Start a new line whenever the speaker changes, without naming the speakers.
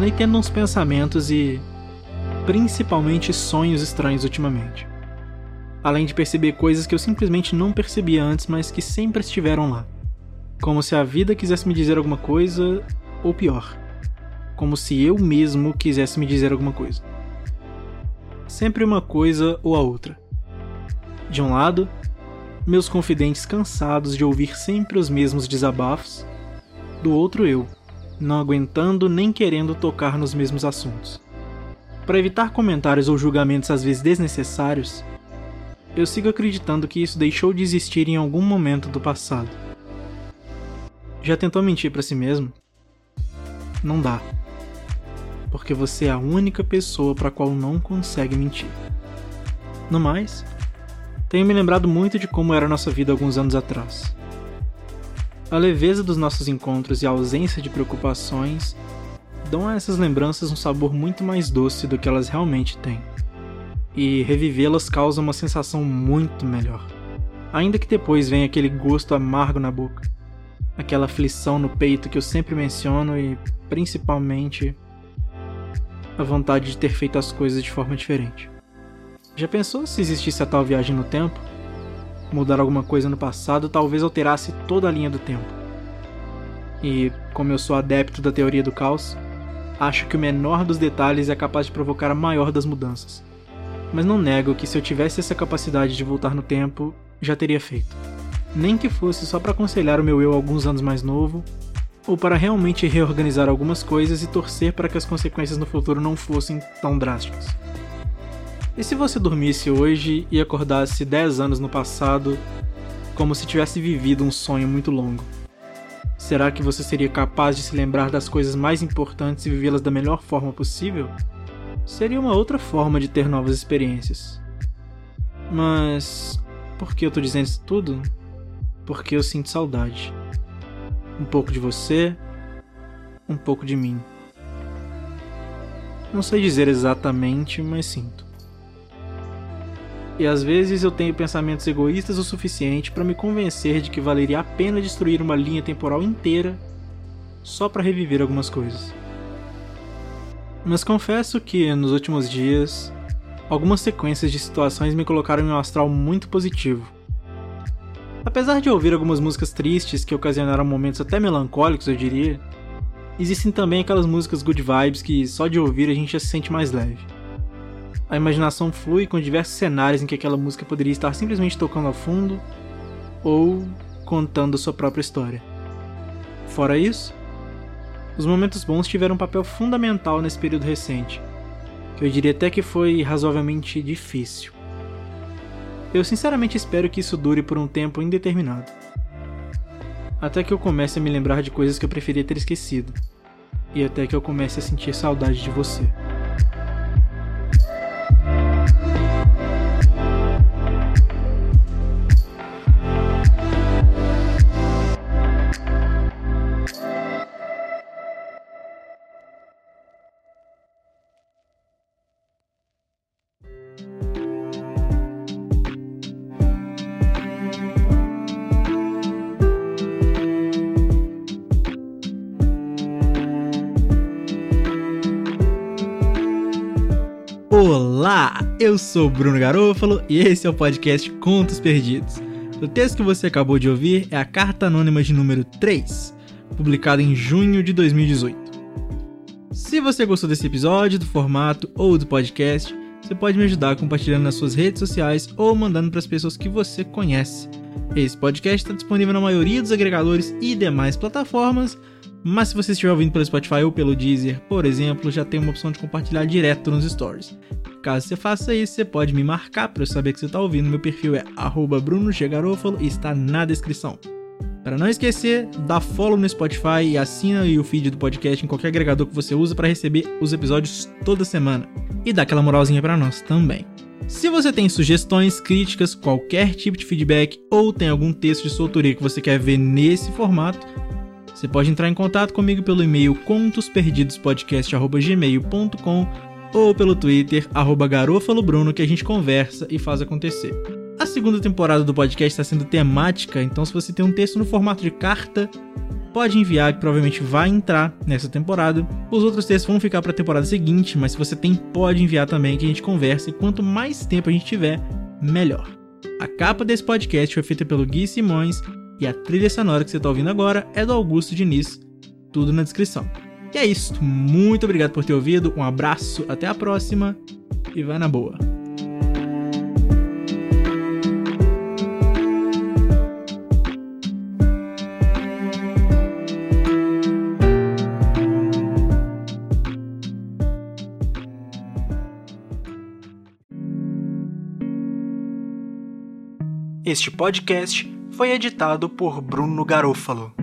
Andei tendo uns pensamentos e principalmente sonhos estranhos ultimamente. Além de perceber coisas que eu simplesmente não percebia antes, mas que sempre estiveram lá. Como se a vida quisesse me dizer alguma coisa, ou pior, como se eu mesmo quisesse me dizer alguma coisa. Sempre uma coisa ou a outra. De um lado, meus confidentes cansados de ouvir sempre os mesmos desabafos, do outro eu, não aguentando nem querendo tocar nos mesmos assuntos. Para evitar comentários ou julgamentos às vezes desnecessários, eu sigo acreditando que isso deixou de existir em algum momento do passado. Já tentou mentir para si mesmo? Não dá. Porque você é a única pessoa para qual não consegue mentir. No mais, tenho me lembrado muito de como era a nossa vida alguns anos atrás. A leveza dos nossos encontros e a ausência de preocupações dão a essas lembranças um sabor muito mais doce do que elas realmente têm. E revivê-las causa uma sensação muito melhor. Ainda que depois venha aquele gosto amargo na boca, aquela aflição no peito que eu sempre menciono e, principalmente, a vontade de ter feito as coisas de forma diferente. Já pensou se existisse a tal viagem no tempo? Mudar alguma coisa no passado talvez alterasse toda a linha do tempo. E, como eu sou adepto da teoria do caos, acho que o menor dos detalhes é capaz de provocar a maior das mudanças. Mas não nego que se eu tivesse essa capacidade de voltar no tempo, já teria feito. Nem que fosse só para aconselhar o meu eu alguns anos mais novo, ou para realmente reorganizar algumas coisas e torcer para que as consequências no futuro não fossem tão drásticas. E se você dormisse hoje e acordasse 10 anos no passado, como se tivesse vivido um sonho muito longo? Será que você seria capaz de se lembrar das coisas mais importantes e vivê-las da melhor forma possível? Seria uma outra forma de ter novas experiências. Mas por que eu tô dizendo isso tudo? Porque eu sinto saudade. Um pouco de você, um pouco de mim. Não sei dizer exatamente, mas sinto. E às vezes eu tenho pensamentos egoístas o suficiente para me convencer de que valeria a pena destruir uma linha temporal inteira só para reviver algumas coisas. Mas confesso que, nos últimos dias, algumas sequências de situações me colocaram em um astral muito positivo. Apesar de ouvir algumas músicas tristes que ocasionaram momentos até melancólicos, eu diria, existem também aquelas músicas good vibes que só de ouvir a gente já se sente mais leve a imaginação flui com diversos cenários em que aquela música poderia estar simplesmente tocando ao fundo ou contando sua própria história. Fora isso, os momentos bons tiveram um papel fundamental nesse período recente, que eu diria até que foi razoavelmente difícil. Eu sinceramente espero que isso dure por um tempo indeterminado. Até que eu comece a me lembrar de coisas que eu preferia ter esquecido. E até que eu comece a sentir saudade de você. Olá, eu sou Bruno Garofalo e esse é o podcast Contos Perdidos. O texto que você acabou de ouvir é a Carta Anônima de número 3, publicada em junho de 2018. Se você gostou desse episódio, do formato ou do podcast, você pode me ajudar compartilhando nas suas redes sociais ou mandando para as pessoas que você conhece. Esse podcast está disponível na maioria dos agregadores e demais plataformas, Mas se você estiver ouvindo pelo Spotify ou pelo Deezer, por exemplo, já tem uma opção de compartilhar direto nos stories. Caso você faça isso, você pode me marcar para eu saber que você está ouvindo. Meu perfil é @brunogegarofalo e está na descrição. Para não esquecer, dá follow no Spotify e assina o feed do podcast em qualquer agregador que você usa para receber os episódios toda semana. E dá aquela moralzinha para nós também. Se você tem sugestões, críticas, qualquer tipo de feedback ou tem algum texto de autoria que você quer ver nesse formato, você pode entrar em contato comigo pelo e-mail contosperdidospodcast.gmail.com ou pelo Twitter, arroba garofalobruno, que a gente conversa e faz acontecer. A segunda temporada do podcast está sendo temática, então se você tem um texto no formato de carta, pode enviar, que provavelmente vai entrar nessa temporada. Os outros textos vão ficar para a temporada seguinte, mas se você tem, pode enviar também, que a gente conversa e quanto mais tempo a gente tiver, melhor. A capa desse podcast foi feita pelo Gui Simões e a trilha sonora que você está ouvindo agora é do Augusto Diniz, tudo na descrição. E é isso, muito obrigado por ter ouvido, um abraço, até a próxima. E vai na boa. Este podcast foi editado por Bruno Garofalo.